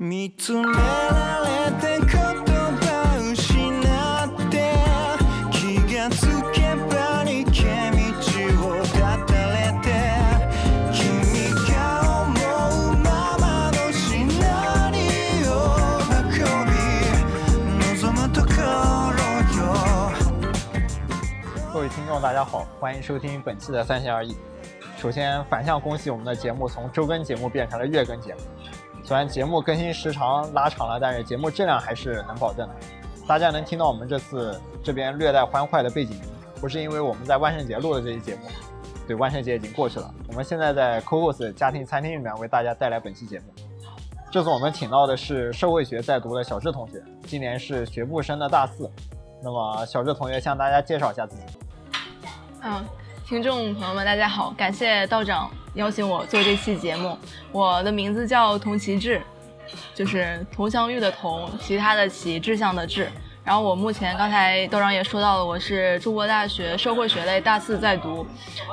見つめられて言葉失って気がつけばに道を断たれて君が思うままのシナリオ運び望むところよ各位听众，大家好，欢迎收听本期的三心二意。首先，反向恭喜我们的节目从周更节目变成了月更节目。 虽然节目更新时长拉长了，但是节目质量还是能保证的。大家能听到我们这次这边略带欢快的背景音，不是因为我们在万圣节录的这期节目，对，万圣节已经过去了。我们现在在 Cocos 家庭餐厅里面为大家带来本期节目。这次我们请到的是社会学在读的小智同学，今年是学部生的大四。那么，小智同学向大家介绍一下自己。嗯，听众朋友们，大家好，感谢道长邀请我做这期节目。我的名字叫童其志，就是佟湘玉的佟，其他的其，志向的志。然后我目前刚才道长也说到了，我是中国大学社会学类大四在读。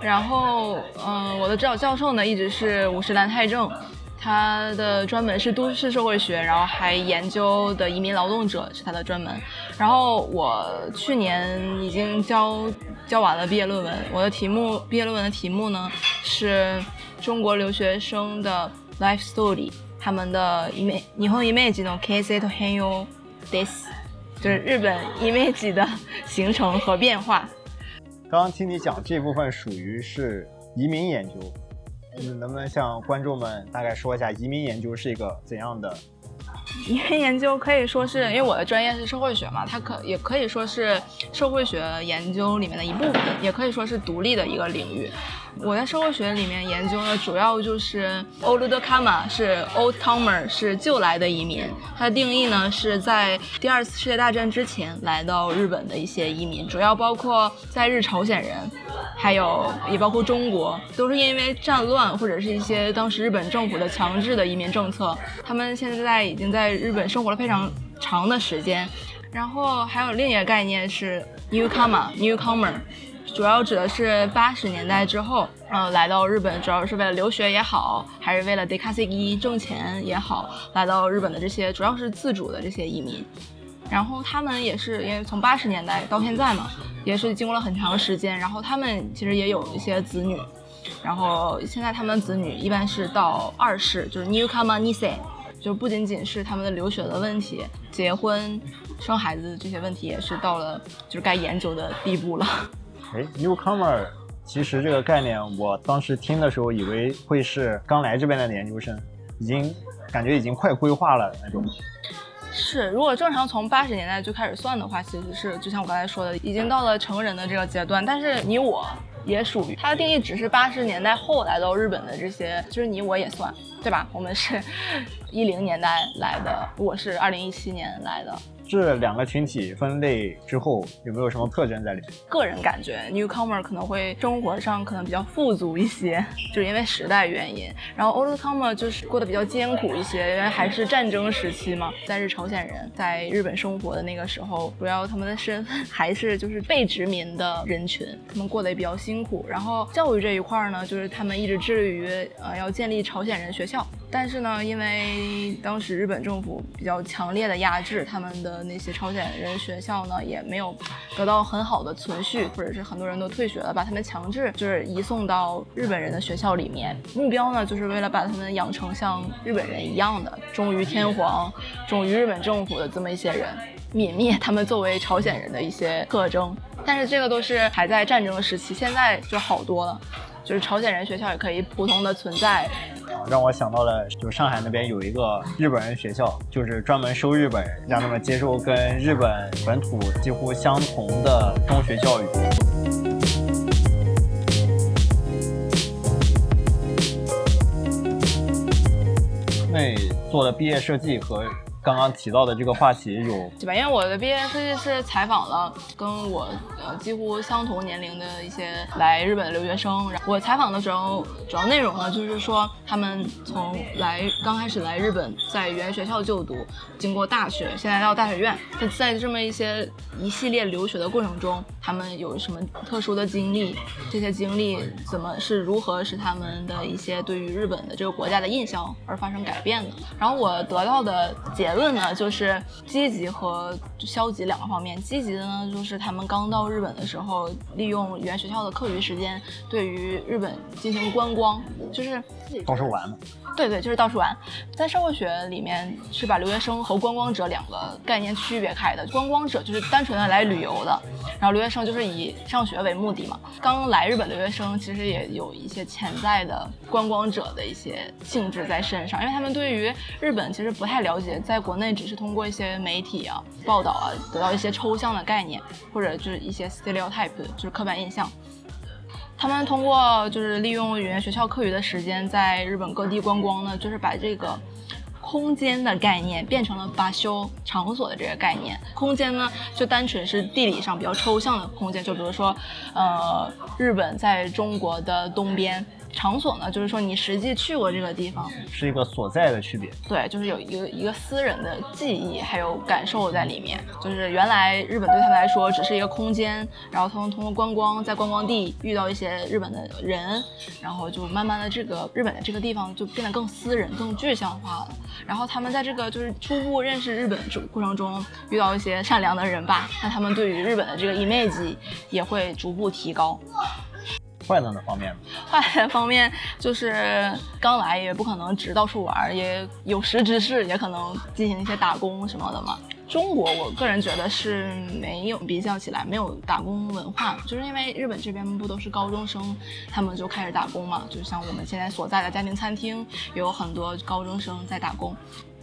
然后，嗯，我的指导教授呢一直是五十岚太正，他的专门是都市社会学，然后还研究的移民劳动者是他的专门。然后我去年已经交交完了毕业论文，我的题目毕业论文的题目呢是中国留学生的 life story，他们的 image 日本 image の形成と変容です，就是日本 image 的形成和变化。刚刚听你讲这部分属于是移民研究，你能不能向观众们大概说一下移民研究是一个怎样的？ 因为研究可以说是因为我的专业是社会学嘛，它可也可以说是社会学研究里面的一部分，也可以说是独立的一个领域。我在社会学里面研究的主要就是 old comer 是 old comer 是旧来的移民，它的定义呢是在第二次世界大战之前来到日本的一些移民，主要包括在日朝鲜人，还有也包括中国，都是因为战乱或者是一些当时日本政府的强制的移民政策，他们现在已经在日本生活了非常长的时间。然后还有另一个概念是 newcomer newcomer。主要指的是八十年代之后，呃，来到日本，主要是为了留学也好，还是为了 d e k a s i 挣钱也好，来到日本的这些主要是自主的这些移民。然后他们也是因为从八十年代到现在嘛，也是经过了很长时间。然后他们其实也有一些子女，然后现在他们子女一般是到二世，就是 newcomer nise，就不仅仅是他们的留学的问题，结婚、生孩子这些问题也是到了就是该研究的地步了。哎，newcomer，其实这个概念，我当时听的时候以为会是刚来这边的研究生，已经感觉已经快规划了那种。是，如果正常从八十年代就开始算的话，其实是就像我刚才说的，已经到了成人的这个阶段。但是你我也属于它的定义，只是八十年代后来到日本的这些，就是你我也算，对吧？我们是 一零年代来的，我是二零一七年来的。这两个群体分类之后，有没有什么特征在里面？个人感觉，newcomer 可能会生活上可能比较富足一些，就是因为时代原因。然后 old comer 就是过得比较艰苦一些，因为还是战争时期嘛，在日朝鲜人在日本生活的那个时候，主要他们的身份 还是就是被殖民的人群，他们过得也比较辛苦。然后教育这一块呢，就是他们一直致力于呃要建立朝鲜人学校，但是呢，因为当时日本政府比较强烈的压制，他们的那些朝鲜人学校呢也没有得到很好的存续，或者是很多人都退学了，把他们强制就是移送到日本人的学校里面，目标呢就是为了把他们养成像日本人一样的忠于天皇、忠于日本政府的这么一些人，泯灭他们作为朝鲜人的一些特征。但是这个都是还在战争时期，现在就好多了，就是朝鲜人学校也可以普通的存在。让我想到了，就上海那边有一个日本人学校，就是专门收日本人，让他们接受跟日本本土几乎相同的中学教育。那做的毕业设计和刚刚提到的这个话题有对吧？因为我的毕业设计是采访了跟我呃几乎相同年龄的一些来日本的留学生。然后我采访的时候，主要内容呢就是说他们从来刚开始来日本，在原学校就读，经过大学，现在到大学院，在在这么一些一系列留学的过程中，他们有什么特殊的经历？这些经历怎么是如何使他们的一些对于日本的这个国家的印象而发生改变的？然后我得到的结论呢，就是积极和消极两个方面。积极的呢，就是他们刚到日本的时候，利用语言学校的课余时间，对于日本进行观光，就是到处玩嘛。对对，就是到处玩。在社会学里面是把留学生和观光者两个概念区别开的。观光者就是单纯的来旅游的，然后留学生就是以上学为目的嘛。刚来日本留学生其实也有一些潜在的观光者的一些性质在身上，因为他们对于日本其实不太了解，在国内只是通过一些媒体啊报道啊得到一些抽象的概念，或者就是一些 stereotype，就是刻板印象。他们通过就是利用语言学校课余的时间，在日本各地观光呢，就是把这个空间的概念变成了把修场所的这个概念。空间呢，就单纯是地理上比较抽象的空间，就比如说，呃，日本在中国的东边。场所呢，就是说你实际去过这个地方，是一个所在的区别。对，就是有一个一个私人的记忆还有感受在里面。就是原来日本对他们来说只是一个空间，然后他们通过观光，在观光地遇到一些日本的人，然后就慢慢的这个日本的这个地方就变得更私人、更具象化了。然后他们在这个就是初步认识日本这过程中遇到一些善良的人吧，那他们对于日本的这个 image 也会逐步提高。坏的方面，坏的方面就是刚来也不可能只到处玩，也有识之士，也可能进行一些打工什么的嘛。中国我个人觉得是没有比较起来没有打工文化，就是因为日本这边不都是高中生，他们就开始打工嘛。就像我们现在所在的家庭餐厅，也有很多高中生在打工。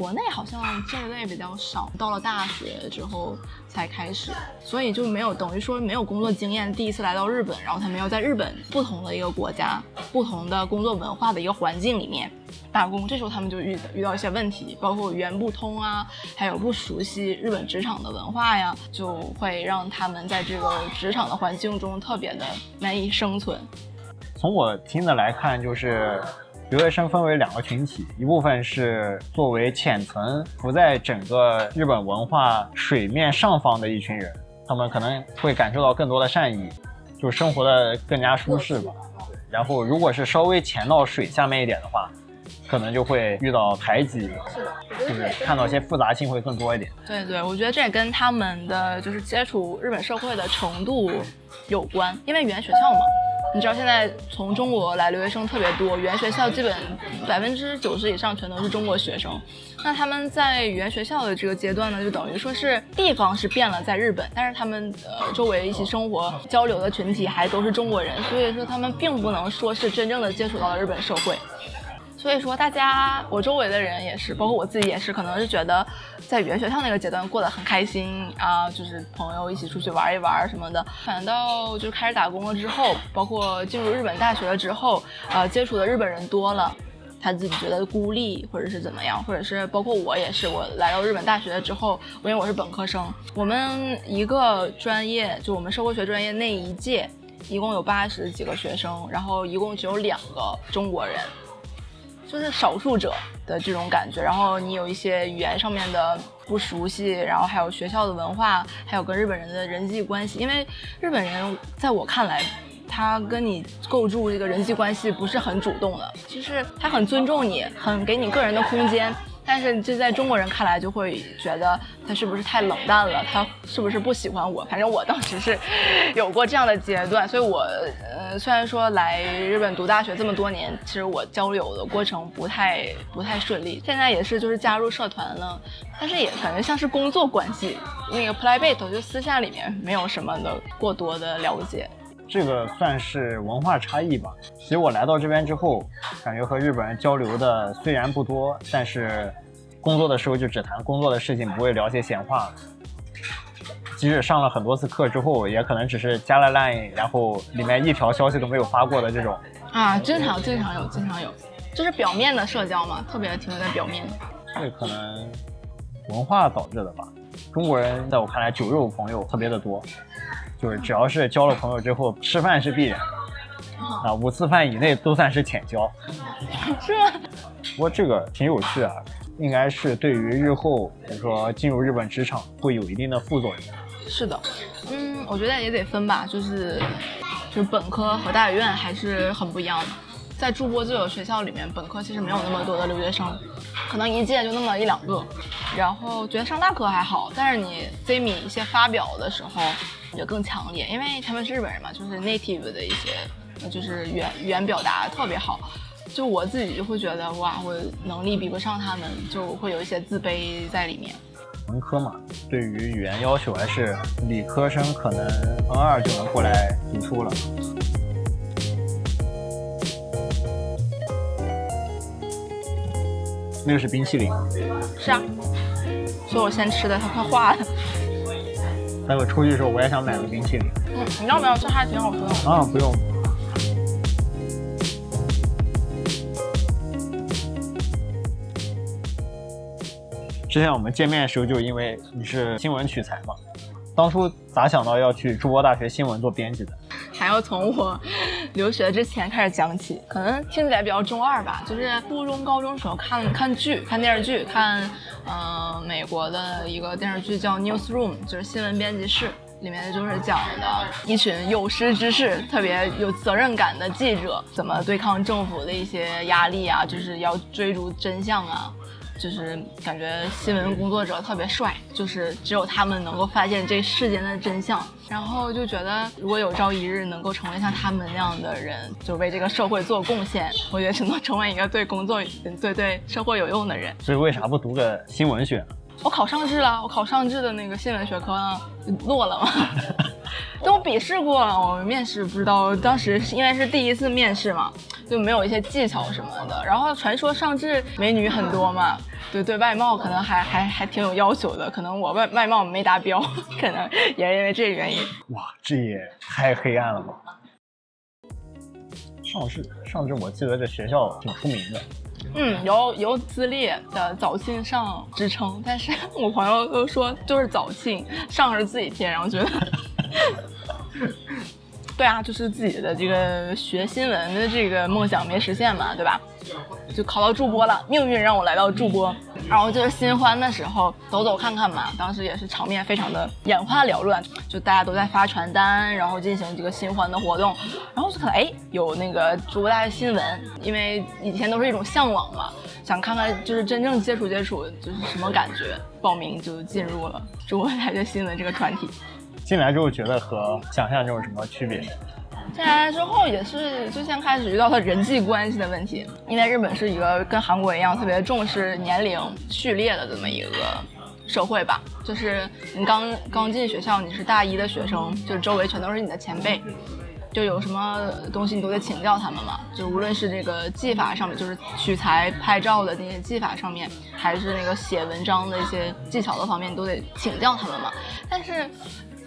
国内好像这一类比较少，到了大学之后才开始，所以就没有等于说没有工作经验，第一次来到日本，然后他们要在日本不同的一个国家、不同的工作文化的一个环境里面打工，这时候他们就遇遇到一些问题，包括语言不通啊，还有不熟悉日本职场的文化呀，就会让他们在这个职场的环境中特别的难以生存。从我听的来看，就是。留学生分为两个群体，一部分是作为浅层浮在整个日本文化水面上方的一群人，他们可能会感受到更多的善意，就生活的更加舒适吧。然后，如果是稍微潜到水下面一点的话，可能就会遇到排挤，就是看到一些复杂性会更多一点。对对，我觉得这也跟他们的就是接触日本社会的程度有关，因为语言学校嘛。你知道现在从中国来留学生特别多，语言学校基本百分之九十以上全都是中国学生。那他们在语言学校的这个阶段呢，就等于说是地方是变了，在日本，但是他们呃周围一起生活交流的群体还都是中国人，所以说他们并不能说是真正的接触到了日本社会。所以说，大家我周围的人也是，包括我自己也是，可能是觉得在语言学校那个阶段过得很开心啊，就是朋友一起出去玩一玩什么的。反倒就是开始打工了之后，包括进入日本大学了之后，呃，接触的日本人多了，他自己觉得孤立或者是怎么样，或者是包括我也是，我来到日本大学之后，因为我是本科生，我们一个专业就我们社会学专业那一届一共有八十几个学生，然后一共只有两个中国人。就是少数者的这种感觉，然后你有一些语言上面的不熟悉，然后还有学校的文化，还有跟日本人的人际关系。因为日本人在我看来，他跟你构筑这个人际关系不是很主动的，就是他很尊重你，很给你个人的空间。但是这在中国人看来就会觉得他是不是太冷淡了？他是不是不喜欢我？反正我当时是有过这样的阶段，所以我呃虽然说来日本读大学这么多年，其实我交流的过程不太不太顺利。现在也是就是加入社团了，但是也感觉像是工作关系。那个 Playbait 就私下里面没有什么的过多的了解。这个算是文化差异吧。其实我来到这边之后，感觉和日本人交流的虽然不多，但是工作的时候就只谈工作的事情，不会聊些闲话。即使上了很多次课之后，也可能只是加了 line，然后里面一条消息都没有发过的这种。啊，经常经常有，经常有，就是表面的社交嘛，特别停留在表面。这可能文化导致的吧。中国人在我看来酒肉朋友特别的多，就是只要是交了朋友之后，吃饭是必然啊，五次饭以内都算是浅交。是吗？不过这个挺有趣啊，应该是对于日后比如说进入日本职场会有一定的副作用。是的，嗯，我觉得也得分吧，就是就是本科和大学院还是很不一样的。在筑波这个学校里面，本科其实没有那么多的留学生，可能一届就那么一两个。然后觉得上大课还好，但是你 Z 米一些发表的时候也更强烈，因为他们是日本人嘛，就是 native 的一些，就是语言语言表达特别好。就我自己就会觉得哇，我能力比不上他们，就会有一些自卑在里面。文科嘛，对于语言要求还是理科生可能 N 二就能过来读书了。那个是冰淇淋，是啊，所以我先吃的，它快化了。待会出去的时候我也想买个冰淇淋。嗯，你要不要？这还挺好喝的。啊，不用。之前我们见面的时候，就因为你是新闻取材嘛，当初咋想到要去筑波大学新闻做编辑的？还要从我留学之前开始讲起，可能听起来比较中二吧。就是初中、高中时候看看剧、看电视剧，看呃美国的一个电视剧叫《Newsroom》，就是新闻编辑室，里面就是讲的一群有识之士、特别有责任感的记者怎么对抗政府的一些压力啊，就是要追逐真相啊。就是感觉新闻工作者特别帅，就是只有他们能够发现这世间的真相。然后就觉得，如果有朝一日能够成为像他们那样的人，就为这个社会做贡献，我觉得只能成为一个对工作、对对社会有用的人。所以为啥不读个新闻学呢？我考上智了，我考上智的那个新闻学科落了嘛。但我笔试过了，我面试不知道，当时因为是第一次面试嘛，就没有一些技巧什么的。然后传说上智美女很多嘛，对对，外貌可能还还还挺有要求的，可能我外外貌没达标，可能也是因为这个原因。哇，这也太黑暗了吧！上智上智，我记得这学校挺出名的。嗯，有有资历的早庆上之称，但是 我朋友都说就是早庆上是自己填，然后觉得，对啊，就是自己的这个学新闻的这个梦想没实现嘛，对吧？就考到助播了，命运让我来到助播，然后就是新欢的时候走走看看嘛，当时也是场面非常的眼花缭乱，就大家都在发传单，然后进行这个新欢的活动，然后就看哎有那个筑波大学新闻，因为以前都是一种向往嘛，想看看就是真正接触接触就是什么感觉，报名就进入了筑波大学新闻这个团体。进来之后觉得和想象中有什么区别？进来之后也是最先开始遇到了人际关系的问题，因为日本是一个跟韩国一样特别重视年龄序列的这么一个社会吧。就是你刚刚进学校，你是大一的学生，就周围全都是你的前辈，就有什么东西你都得请教他们嘛。就无论是这个技法上面，就是取材拍照的那些技法上面，还是那个写文章的一些技巧的方面，你都得请教他们嘛。但是。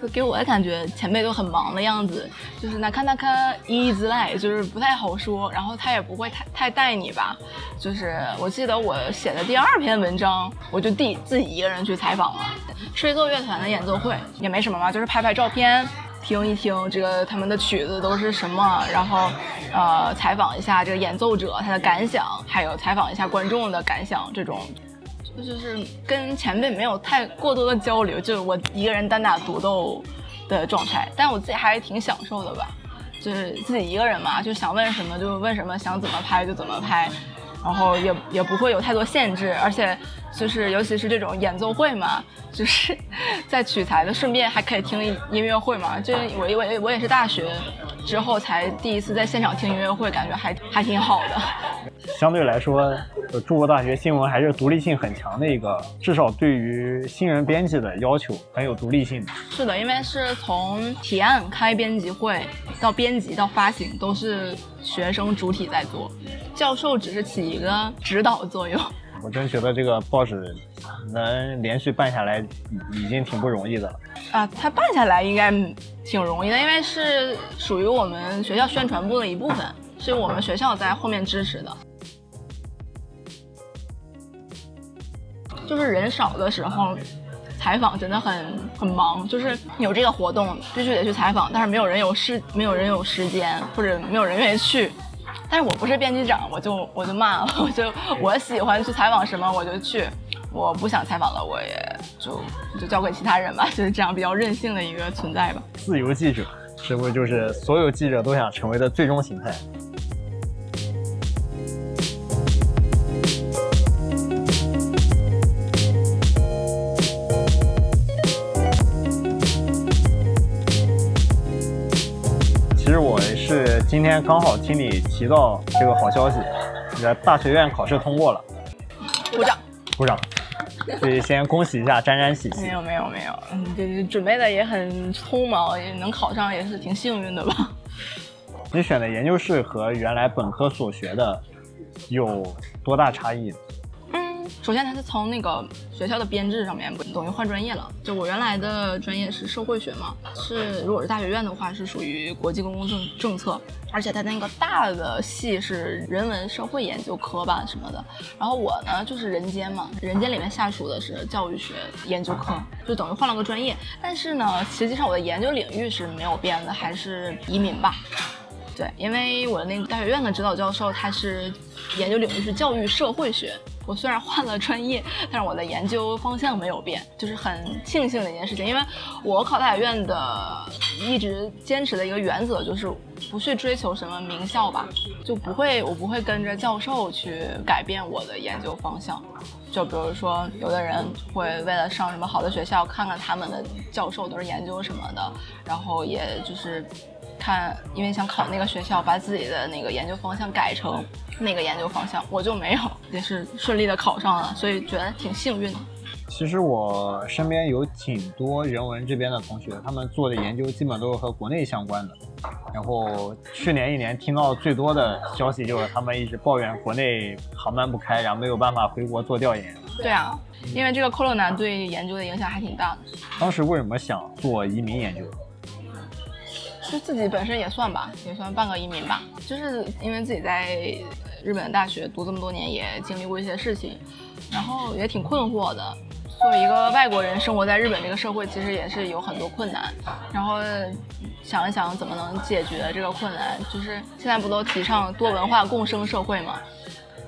给我的感觉，前辈都很忙的样子，就是那看那看一之赖，就是不太好说。然后他也不会太太带你吧。就是我记得我写的第二篇文章，我就第自己一个人去采访了吹奏乐团的演奏会，也没什么嘛，就是拍拍照片，听一听这个他们的曲子都是什么，然后呃采访一下这个演奏者他的感想，还有采访一下观众的感想这种。就是跟前辈没有太过多的交流，就是我一个人单打独斗的状态，但我自己还是挺享受的吧。就是自己一个人嘛，就想问什么就问什么，想怎么拍就怎么拍，然后也也不会有太多限制，而且就是尤其是这种演奏会嘛，就是 在取材的顺便还可以听音乐会嘛。就是我我我也是大学之后才第一次在现场听音乐会，感觉还还挺好的。相对来说，中国大学新闻还是独立性很强的一个，至少对于新人编辑的要求很有独立性。是的，因为是从提案开编辑会到编辑到发行，都是学生主体在做，教授只是起一个指导作用。我真觉得这个报纸能连续办下来，已经挺不容易的了。啊，它办下来应该挺容易的，因为是属于我们学校宣传部的一部分，是我们学校在后面支持的。就是人少的时候。采访真的很很忙，就是有这个活动必须得去采访，但是没有人有时没有人有时间，或者没有人愿意去。但是我不是编辑长，我就我就骂了，我就我喜欢去采访什么我就去，我不想采访了我也就就交给其他人吧，就是这样比较任性的一个存在吧。自由记者是不是就是所有记者都想成为的最终形态？其实我是今天刚好听你提到这个好消息，你的大学院考试通过了，鼓掌。鼓掌。所以先恭喜一下，沾沾喜气没。有没有没有，嗯，这这准备的也很匆忙，也能考上也是挺幸运的吧。你选的研究室和原来本科所学的有多大差异？首先它是从那个学校的编制上面等于换专业了。就我原来的专业是社会学嘛，是如果是大学院的话是属于国际公共政政策，而且它那个大的系是人文社会研究科吧什么的。然后我呢就是人间嘛，人间里面下属的是教育学研究科，就等于换了个专业。但是呢，实际上我的研究领域是没有变的，还是移民吧。对，因为我的那个大学院的指导教授他是研究领域是教育社会学。我虽然换了专业，但是我的研究方向没有变，就是很庆幸的一件事情。因为我考大学院的一直坚持的一个原则就是不去追求什么名校吧，就不会我不会跟着教授去改变我的研究方向。就比如说，有的人会为了上什么好的学校，看看他们的教授都是研究什么的，然后也就是看，因为想考那个学校，把自己的那个研究方向改成那个研究方向。我就没有，也是顺利的考上了，所以觉得挺幸运的。其实我身边有挺多人文这边的同学，他们做的研究基本都是和国内相关的。然后去年一年听到最多的消息就是他们一直抱怨国内航班不开，然后没有办法回国做调研。对啊，因为这个 corona 对研究的影响还挺大的。当时为什么想做移民研究？就自己本身也算吧，也算半个移民吧。就是因为自己在日本大学读这么多年，也经历过一些事情，然后也挺困惑的。作为一个外国人，生活在日本这个社会，其实也是有很多困难。然后想一想怎么能解决这个困难，就是现在不都提倡多文化共生社会嘛？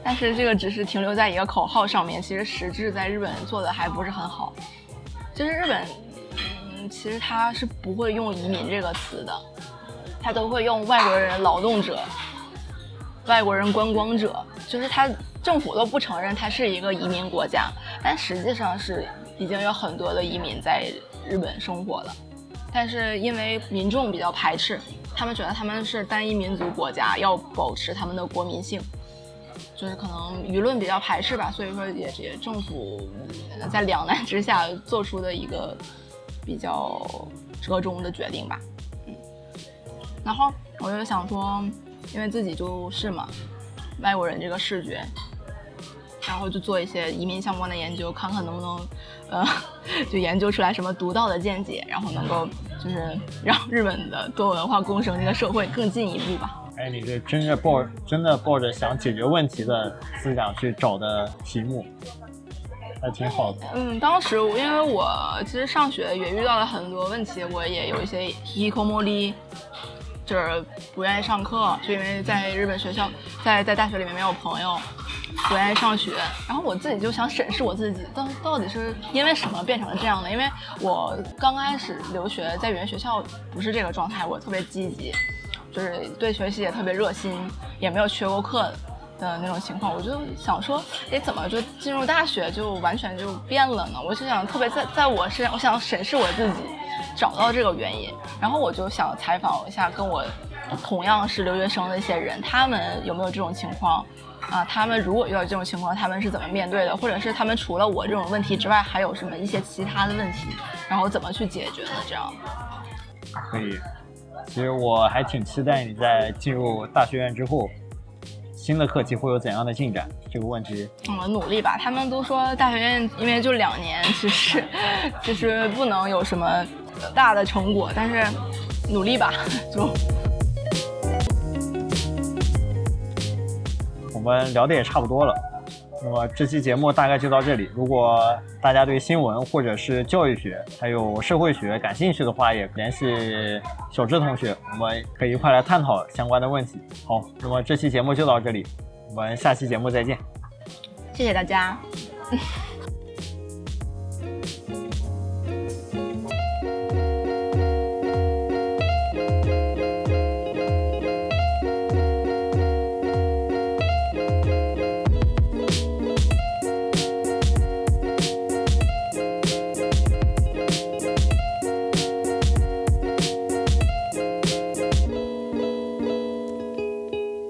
但是这个只是停留在一个口号上面，其实实质在日本做的还不是很好。就是日本，其实他是不会用移民这个词的，他都会用外国人劳动者、外国人观光者，就是他政府都不承认他是一个移民国家，但实际上是已经有很多的移民在日本生活了，但是因为民众比较排斥，他们觉得他们是单一民族国家，要保持他们的国民性。就是可能舆论比较排斥吧，所以说也也政府在两难之下做出的一个比较折中的决定吧，嗯，然后我就想说，因为自己就是嘛，外国人这个视觉，然后就做一些移民相关的研究，看看能不能呃 就研究出来什么独到的见解，然后能够就是让日本的多文化共生这个社会更进一步吧。哎，你这真是抱真的抱着想解决问题的思想去找的题目，还挺好的。嗯，当时因为我其实上学也遇到了很多问题，我也有一些 h i k o m o r 就是不愿意上课，就因为在日本学校，在在大学里面没有朋友，不愿意上学。然后我自己就想审视我自己，到到底是因为什么变成了这样的？因为我刚开始留学在语言学校不是这个状态，我特别积极，就是对学习也特别热心，也没有缺过课的那种情况，我就想说，哎，怎么就进入大学就完全就变了呢？我就想特别在在我身上，我想审视我自己，找到这个原因，然后我就想采访一下跟我同样是留学生的一些人，他们有没有这种情况？啊，他们如果遇到这种情况，他们是怎么面对的？或者是他们除了我这种问题之外，还有什么一些其他的问题，然后怎么去解决的？这样。可以。其实我还挺期待你在进入大学院之后，新的课题会有怎样的进展？这个问题，嗯，努力吧。他们都说大学院因为就两年，其实其实不能有什么大的成果，但是努力吧，就。我们聊的也差不多了。那么这期节目大概就到这里。如果大家对新闻或者是教育学还有社会学感兴趣的话，也联系小智同学，我们可以一块来探讨相关的问题。好，那么这期节目就到这里，我们下期节目再见。谢谢大家。